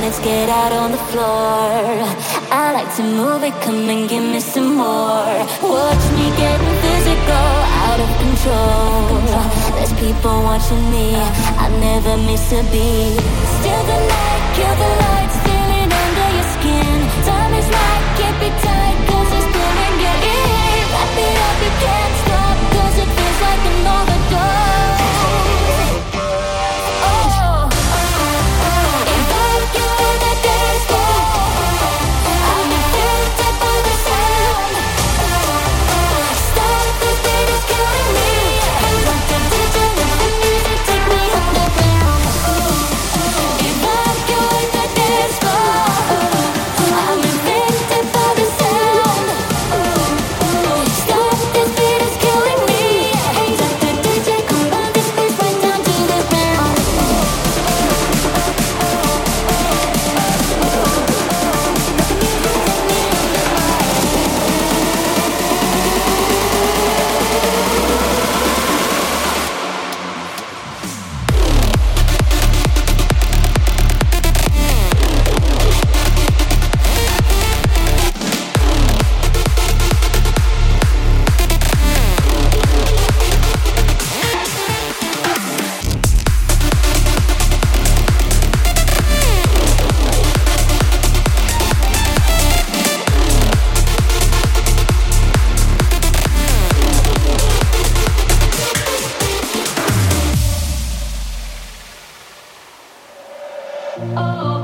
let's get out on the floor. I like to move it, come and give me some more. Watch me getting physical, out of control. There's people watching me, I never miss a beat. Still the night, kill the lights, oh.